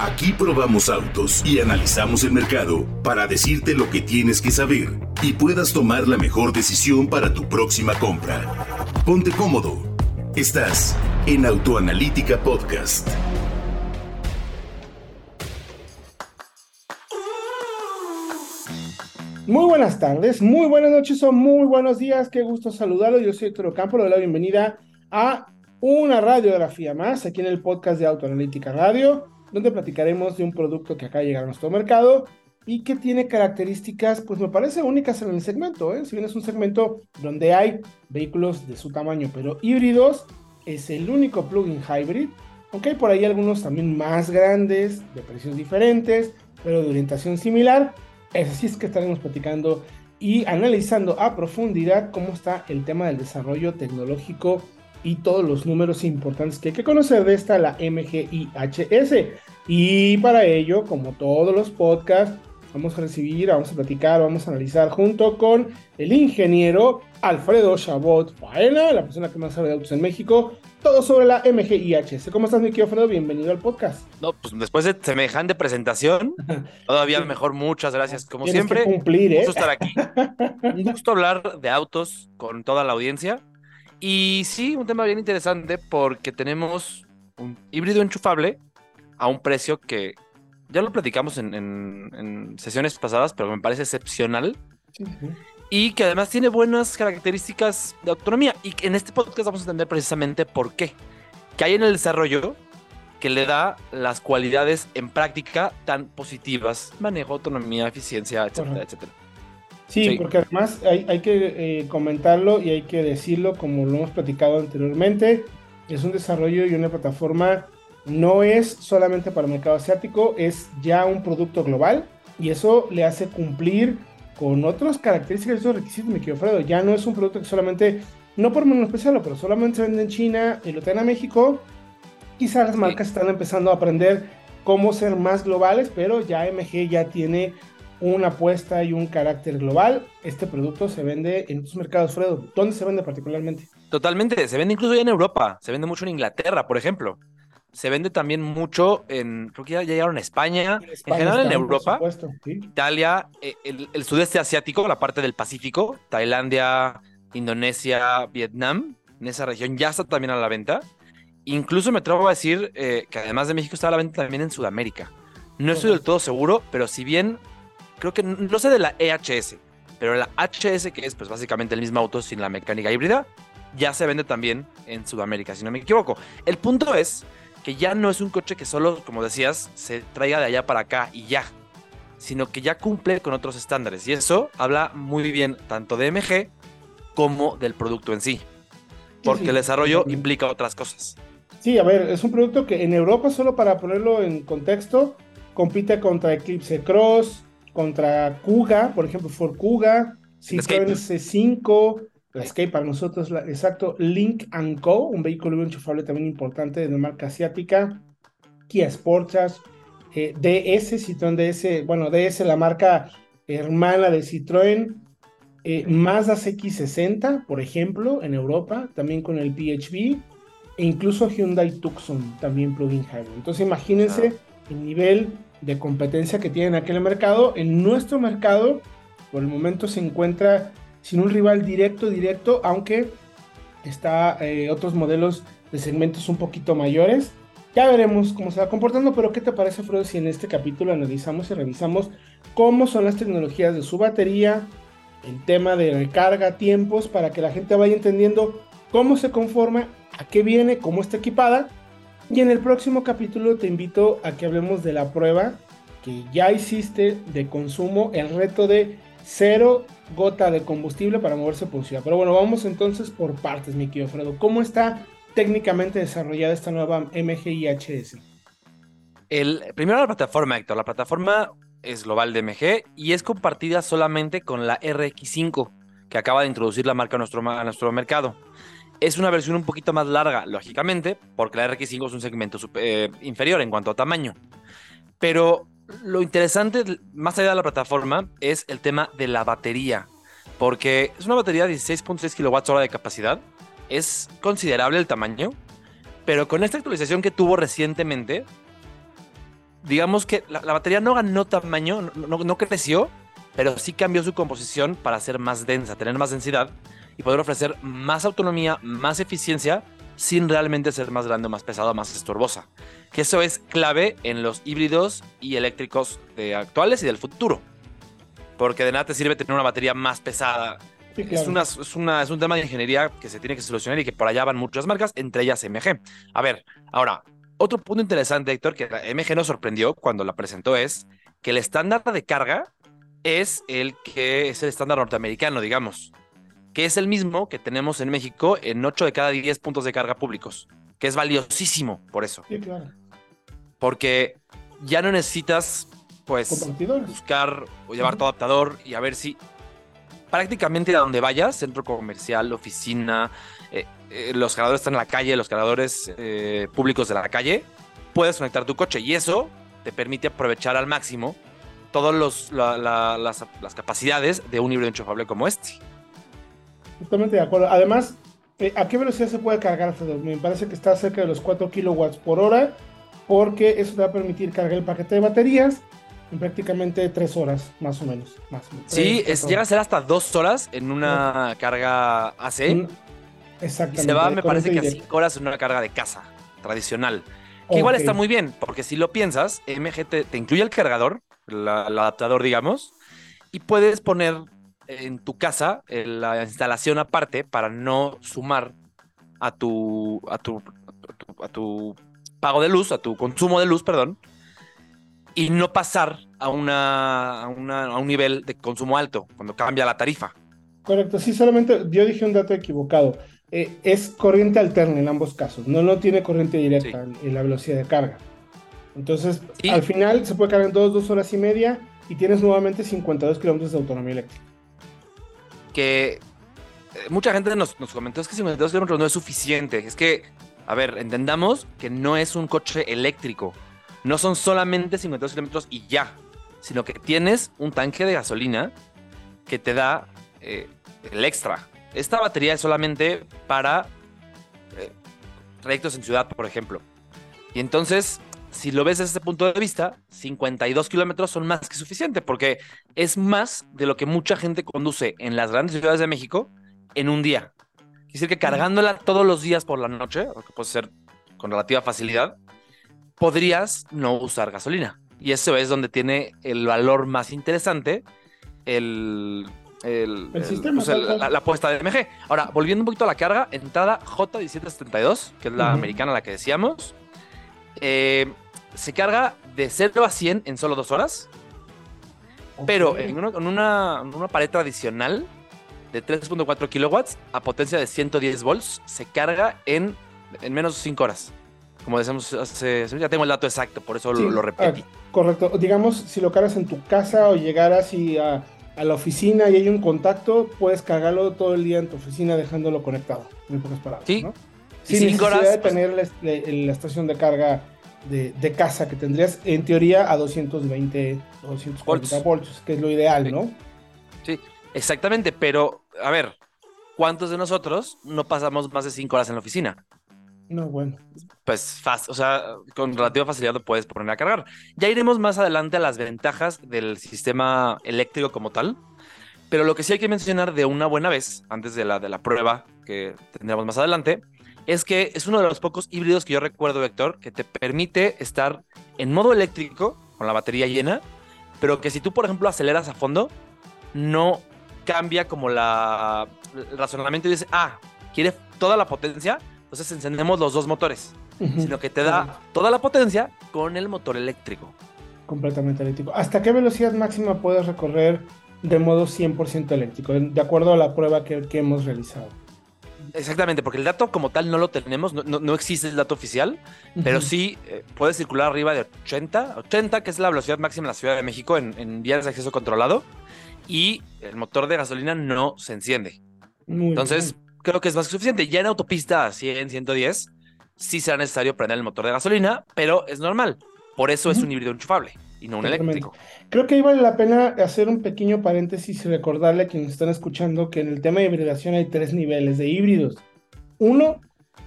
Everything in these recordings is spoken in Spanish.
Aquí probamos autos y analizamos el mercado para decirte lo que tienes que saber y puedas tomar la mejor decisión para tu próxima compra. Ponte cómodo. Estás en Autoanalítica Podcast. Muy buenas tardes, muy buenas noches o muy buenos días. Qué gusto saludarlo. Yo soy Héctor Ocampo. Le doy la bienvenida a una radiografía más aquí en el podcast de Autoanalítica Radio donde platicaremos de un producto que acaba de llegar a nuestro mercado y que tiene características, pues me parece únicas en el segmento. ¿eh? Si bien es un segmento donde hay vehículos de su tamaño, pero híbridos, es el único plug-in hybrid. Aunque hay por ahí algunos también más grandes, de precios diferentes, pero de orientación similar. Es así es que estaremos platicando y analizando a profundidad cómo está el tema del desarrollo tecnológico y todos los números importantes que hay que conocer de esta, la MGIHS. Y para ello, como todos los podcasts, vamos a recibir, vamos a platicar, vamos a analizar junto con el ingeniero Alfredo Chabot Faena, la persona que más sabe de autos en México, todo sobre la MGIHS. ¿Cómo estás, mi querido Alfredo? Bienvenido al podcast. No, pues después de semejante presentación, todavía mejor, muchas gracias. Como Tienes siempre, cumplir, ¿eh? un gusto estar aquí. Un gusto hablar de autos con toda la audiencia. Y sí, un tema bien interesante porque tenemos un híbrido enchufable a un precio que ya lo platicamos en, en- en sesiones pasadas, pero me parece excepcional y que además tiene buenas características de autonomía. Y que en este podcast vamos a entender precisamente por qué. Que hay en el desarrollo que le da las cualidades en práctica tan positivas. Manejo, autonomía, eficiencia, etcétera, etcétera. Sí, Sí. porque además hay, hay que eh, comentarlo y hay que decirlo como lo hemos platicado anteriormente. Es un desarrollo y una plataforma no es solamente para el mercado asiático, es ya un producto global y eso le hace cumplir con otras características y otros requisitos, mi querido Fredo. Ya no es un producto que solamente, no por menospreciarlo, pero solamente se vende en China y lo traen a México. Quizás las marcas están empezando a aprender cómo ser más globales, pero ya MG ya tiene una apuesta y un carácter global. Este producto se vende en otros mercados, Fredo. ¿Dónde se vende particularmente? Totalmente, se vende incluso ya en Europa, se vende mucho en Inglaterra, por ejemplo. Se vende también mucho en, creo que ya llegaron a España, en, España general en están, por Europa, supuesto, ¿sí? Italia, eh, el, el sudeste asiático, la parte del Pacífico, Tailandia, Indonesia, Vietnam, en esa región ya está también a la venta. Incluso me atrevo a decir eh, que además de México está a la venta también en Sudamérica. No estoy del todo seguro, pero si bien creo que no sé de la EHS, pero la HS, que es pues básicamente el mismo auto sin la mecánica híbrida, ya se vende también en Sudamérica, si no me equivoco. El punto es que ya no es un coche que solo, como decías, se traiga de allá para acá y ya, sino que ya cumple con otros estándares. Y eso habla muy bien tanto de MG como del producto en sí, porque sí, el desarrollo implica otras cosas. Sí, a ver, es un producto que en Europa, solo para ponerlo en contexto, compite contra Eclipse Cross, contra Kuga, por ejemplo, Ford Kuga, Citroën C5, la Escape para nosotros, la- exacto, Link Co, un vehículo enchufable también importante de la marca asiática, Kia Sportage, eh, DS, Citroën DS, bueno, DS, la marca hermana de Citroën, eh, Mazda CX60, por ejemplo, en Europa, también con el PHV, e incluso Hyundai Tucson, también plug-in hybrid. Entonces imagínense el nivel de competencia que tiene en aquel mercado. En nuestro mercado, por el momento se encuentra sin un rival directo, directo, aunque está eh, otros modelos de segmentos un poquito mayores. Ya veremos cómo se va comportando, pero ¿qué te parece, Fredo, si en este capítulo analizamos y revisamos cómo son las tecnologías de su batería, el tema de recarga, tiempos, para que la gente vaya entendiendo cómo se conforma, a qué viene, cómo está equipada. Y en el próximo capítulo te invito a que hablemos de la prueba que ya hiciste de consumo, el reto de cero gota de combustible para moverse por ciudad. Pero bueno, vamos entonces por partes, mi querido Fredo. ¿Cómo está técnicamente desarrollada esta nueva MGIHS? El, primero la plataforma, Héctor. La plataforma es global de MG y es compartida solamente con la RX5 que acaba de introducir la marca a nuestro, ma- a nuestro mercado. Es una versión un poquito más larga, lógicamente, porque la RX5 es un segmento eh, inferior en cuanto a tamaño. Pero lo interesante, más allá de la plataforma, es el tema de la batería. Porque es una batería de 16.6 kWh de capacidad. Es considerable el tamaño. Pero con esta actualización que tuvo recientemente, digamos que la, batería no ganó tamaño, no, creció, pero sí cambió su composición para ser más densa, tener más densidad y poder ofrecer más autonomía, más eficiencia, sin realmente ser más grande, más pesado, más estorbosa. Que eso es clave en los híbridos y eléctricos de actuales y del futuro. Porque de nada te sirve tener una batería más pesada. es, una, es, una, es un tema de ingeniería que se tiene que solucionar y que por allá van muchas marcas, entre ellas MG. A ver, ahora, otro punto interesante, Héctor, que MG nos sorprendió cuando la presentó es que el estándar de carga es el que es el estándar norteamericano, digamos, que es el mismo que tenemos en México en 8 de cada 10 puntos de carga públicos, que es valiosísimo por eso. Sí, claro. Porque ya no necesitas, pues, buscar o llevar tu adaptador y a ver si prácticamente a donde vayas, centro comercial, oficina, eh, eh, los cargadores están en la calle, los cargadores eh, públicos de la calle, puedes conectar tu coche y eso te permite aprovechar al máximo todas las, capacidades de un híbrido enchufable como este. Totalmente de acuerdo. Además, ¿a qué velocidad se puede cargar, Me parece que está cerca de los 4 kilowatts por hora, porque eso te va a permitir cargar el paquete de baterías en prácticamente 3 horas, más o menos. Más sí, es, llega a ser hasta 2 horas en una carga AC. Exactamente. Y se va, me parece que a 5 horas en una carga de casa tradicional. Que igual está muy bien, porque si lo piensas, MG te, incluye el cargador, el adaptador, digamos, y puedes poner en tu casa la instalación aparte para no sumar a tu, a tu, a tu, pago de luz, a tu consumo de luz, perdón, y no pasar a, una, a, una, a un nivel de consumo alto cuando cambia la tarifa. Correcto, sí, solamente yo dije un dato equivocado. Eh, es corriente alterna en ambos casos, no, no tiene corriente directa en, la velocidad de carga. Entonces, al final se puede cargar en dos, dos horas y media y tienes nuevamente 52 kilómetros de autonomía eléctrica. Que eh, mucha gente nos, nos comentó es que 52 kilómetros no es suficiente. Es que, a ver, entendamos que no es un coche eléctrico. No son solamente 52 kilómetros y ya, sino que tienes un tanque de gasolina que te da eh, el extra. Esta batería es solamente para eh, trayectos en ciudad, por ejemplo. Y entonces, si lo ves desde ese punto de vista, 52 kilómetros son más que suficiente, porque es más de lo que mucha gente conduce en las grandes ciudades de México en un día. Quiere decir que cargándola todos los días por la noche, o que puede ser con relativa facilidad, podrías no usar gasolina. Y eso es donde tiene el valor más interesante, el el, sistema, pues la, apuesta de MG. Ahora, volviendo un poquito a la carga, entrada J1772, que es la americana la que decíamos. Eh, se carga de 0 a 100 en solo dos horas. Pero en una, una, pared tradicional de 3.4 kilowatts a potencia de 110 volts, se carga en, en menos de 5 horas. Como decíamos hace, ya tengo el dato exacto, por eso lo, repetí. Ah, correcto. Digamos, si lo cargas en tu casa o llegaras y a a la oficina y hay un contacto, puedes cargarlo todo el día en tu oficina dejándolo conectado. Muy pocas palabras. Sí. ¿no? Sin necesidad de tener la, estación de carga de, casa que tendrías en teoría a 220, 240 voltios, que es lo ideal, ¿no? Sí, exactamente, pero a ver, ¿cuántos de nosotros no pasamos más de 5 horas en la oficina? No, bueno. Pues fácil, o sea, con relativa facilidad lo puedes poner a cargar. Ya iremos más adelante a las ventajas del sistema eléctrico como tal. Pero lo que sí hay que mencionar de una buena vez, antes de la, de la prueba que tendremos más adelante, es que es uno de los pocos híbridos que yo recuerdo, Héctor, que te permite estar en modo eléctrico, con la batería llena, pero que si tú, por ejemplo, aceleras a fondo, no cambia como la, el razonamiento y dice, ah, quiere toda la potencia, entonces encendemos los dos motores, sino que te da toda la potencia con el motor eléctrico. Completamente eléctrico. ¿Hasta qué velocidad máxima puedes recorrer de modo 100% eléctrico, de acuerdo a la prueba que, hemos realizado? Exactamente, porque el dato como tal no lo tenemos, no, existe el dato oficial, pero sí eh, puede circular arriba de 80, 80, que es la velocidad máxima en la Ciudad de México en, en vías de acceso controlado, y el motor de gasolina no se enciende. Entonces, creo que es más que suficiente. Ya en autopista 100, 110, sí será necesario prender el motor de gasolina, pero es normal. Por eso es un híbrido enchufable y no un eléctrico. Creo que ahí vale la pena hacer un pequeño paréntesis y recordarle a quienes están escuchando que en el tema de hibridación hay tres niveles de híbridos. Uno,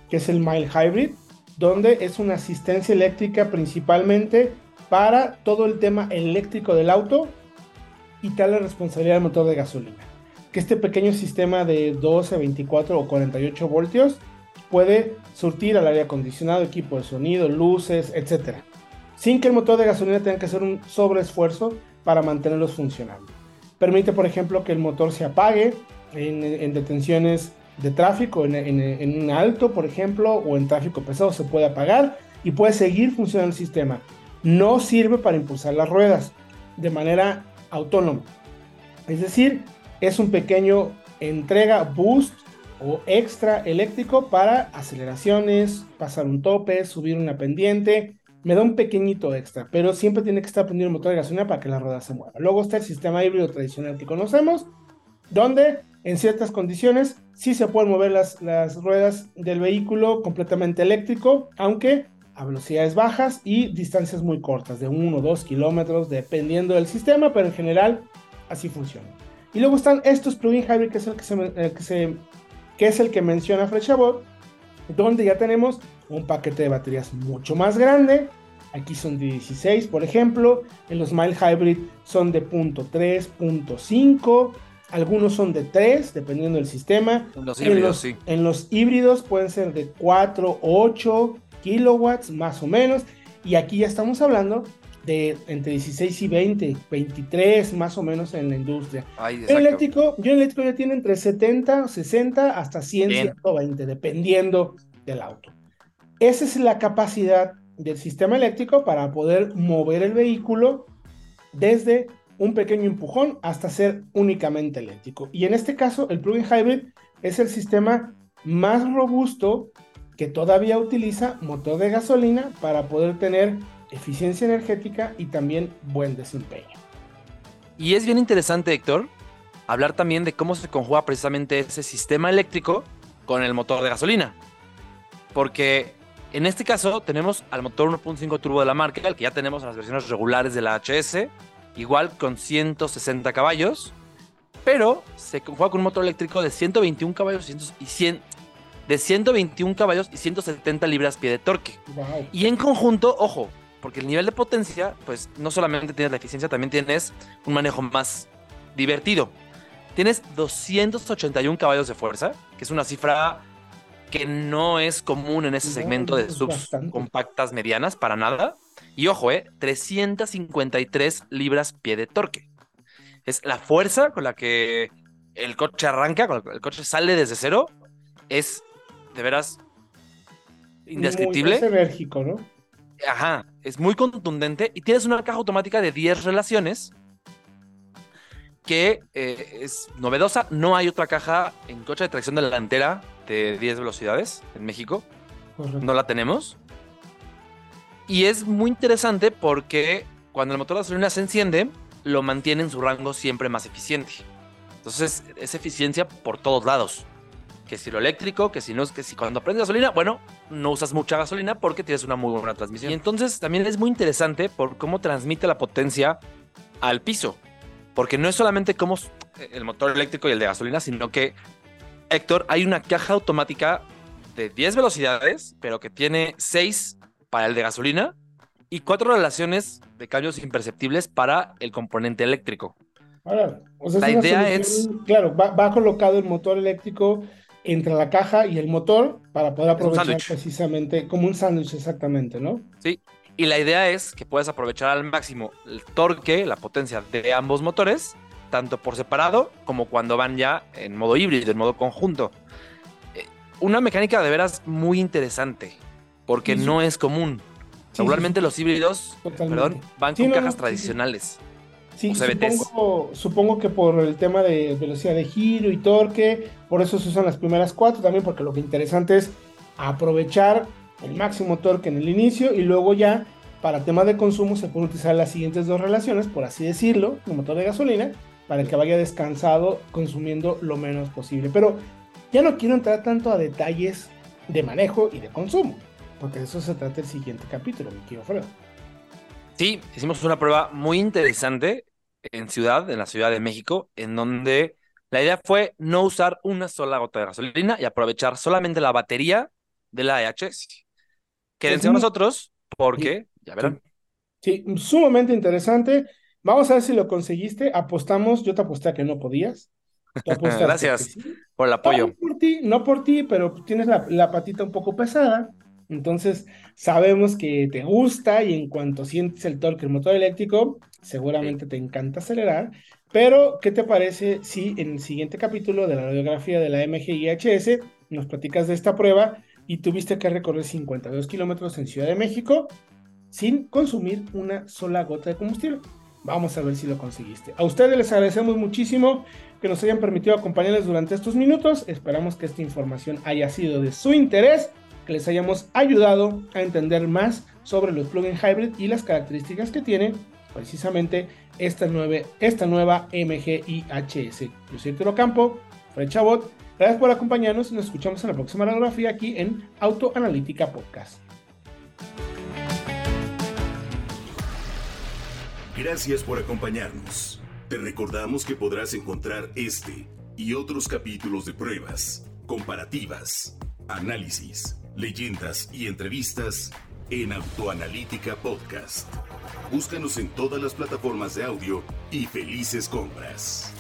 que es el mild hybrid, donde es una asistencia eléctrica principalmente para todo el tema eléctrico del auto, y tal la responsabilidad del motor de gasolina. Que este pequeño sistema de 12, 24 o 48 voltios puede surtir al aire acondicionado, equipo de sonido, luces, etc. Sin que el motor de gasolina tenga que hacer un sobreesfuerzo para mantenerlos funcionando. Permite, por ejemplo, que el motor se apague en, detenciones de tráfico, en, en, un alto, por ejemplo, o en tráfico pesado, se puede apagar y puede seguir funcionando el sistema. No sirve para impulsar las ruedas de manera autónomo. Es decir, es un pequeño entrega boost o extra eléctrico para aceleraciones, pasar un tope, subir una pendiente. Me da un pequeñito extra, pero siempre tiene que estar prendido el motor de gasolina para que la rueda se mueva. Luego está el sistema híbrido tradicional que conocemos, donde en ciertas condiciones sí se pueden mover las, las ruedas del vehículo completamente eléctrico, aunque a velocidades bajas y distancias muy cortas, de 1 o 2 kilómetros, dependiendo del sistema, pero en general así funciona. Y luego están estos plug-in hybrid, que es el que, se, que, es el que menciona Frechabot, donde ya tenemos un paquete de baterías mucho más grande. Aquí son de 16, por ejemplo. En los mild hybrid son de .3, .5. Algunos son de 3, dependiendo del sistema. En los híbridos, sí. En los híbridos pueden ser de 4, 8 kilowatts más o menos. Y aquí ya estamos hablando de entre 16 y 20, 23 más o menos en la industria. el eléctrico, yo eléctrico ya tiene entre 70, 60 hasta 100, 120, dependiendo del auto. Esa es la capacidad del sistema eléctrico para poder mover el vehículo desde un pequeño empujón hasta ser únicamente eléctrico. Y en este caso, el plug-in hybrid es el sistema más robusto que todavía utiliza motor de gasolina para poder tener eficiencia energética y también buen desempeño. Y es bien interesante, Héctor, hablar también de cómo se conjuga precisamente ese sistema eléctrico con el motor de gasolina. Porque en este caso tenemos al motor 1.5 turbo de la marca, el que ya tenemos en las versiones regulares de la HS, igual con 160 caballos, pero se conjuga con un motor eléctrico de 121 caballos y 100, de 121 caballos y 170 libras-pie de torque. Y en conjunto, ojo, porque el nivel de potencia, pues no solamente tienes la eficiencia, también tienes un manejo más divertido. Tienes 281 caballos de fuerza, que es una cifra que no es común en ese segmento de subs compactas medianas para nada. Y ojo, eh, 353 libras pie de torque. Es la fuerza con la que el coche arranca, con la que el coche sale desde cero, es de veras indescriptible. es enérgico, ¿no? Ajá, es muy contundente y tienes una caja automática de 10 relaciones que eh, es novedosa. No hay otra caja en coche de tracción delantera de 10 velocidades en México. No la tenemos. Y es muy interesante porque cuando el motor de gasolina se enciende, lo mantiene en su rango siempre más eficiente. Entonces es eficiencia por todos lados que si lo eléctrico, que si no, que si cuando prendes gasolina, bueno, no usas mucha gasolina porque tienes una muy buena transmisión. Y entonces también es muy interesante por cómo transmite la potencia al piso, porque no es solamente como el motor eléctrico y el de gasolina, sino que, Héctor, hay una caja automática de 10 velocidades, pero que tiene 6 para el de gasolina y 4 relaciones de cambios imperceptibles para el componente eléctrico. la idea es... Claro, va, va, colocado el motor eléctrico entre la caja y el motor para poder aprovechar precisamente como un sándwich exactamente, ¿no? Sí, y la idea es que puedas aprovechar al máximo el torque, la potencia de ambos motores, tanto por separado como cuando van ya en modo híbrido, en modo conjunto. Eh, una mecánica de veras muy interesante, porque no es común. Regularmente los híbridos perdón, van con cajas tradicionales. Sí, supongo, que por el tema de velocidad de giro y torque, por eso se usan las primeras cuatro también, porque lo que interesante es aprovechar el máximo torque en el inicio y luego ya para temas de consumo se pueden utilizar las siguientes dos relaciones, por así decirlo, el motor de gasolina, para que vaya descansado consumiendo lo menos posible. Pero ya no quiero entrar tanto a detalles de manejo y de consumo, porque de eso se trata el siguiente capítulo, mi querido Fredo. Sí, hicimos una prueba muy interesante en Ciudad, en la Ciudad de México, en donde la idea fue no usar una sola gota de gasolina y aprovechar solamente la batería de la EHS. Quédense con nosotros porque, ya verán. Sí, sumamente interesante. Vamos a ver si lo conseguiste. Apostamos, yo te aposté a que no podías. Gracias por el apoyo. No por ti, no por ti, pero tienes la, patita un poco pesada. Entonces, sabemos que te gusta y en cuanto sientes el torque del motor eléctrico, seguramente te encanta acelerar. Pero, ¿qué te parece si en el siguiente capítulo de la radiografía de la MGIHS nos platicas de esta prueba y tuviste que recorrer 52 kilómetros en Ciudad de México sin consumir una sola gota de combustible? Vamos a ver si lo conseguiste. A ustedes les agradecemos muchísimo que nos hayan permitido acompañarles durante estos minutos. Esperamos que esta información haya sido de su interés, que les hayamos ayudado a entender más sobre los plugin hybrid y las características que tiene precisamente esta, nueve, esta nueva MGIHS. Yo soy Tero Campo, Fred Chabot. Gracias por acompañarnos y nos escuchamos en la próxima radiografía aquí en Autoanalítica Podcast. Gracias por acompañarnos. Te recordamos que podrás encontrar este y otros capítulos de pruebas, comparativas, análisis, leyendas y entrevistas en Autoanalítica Podcast. Búscanos en todas las plataformas de audio y felices compras.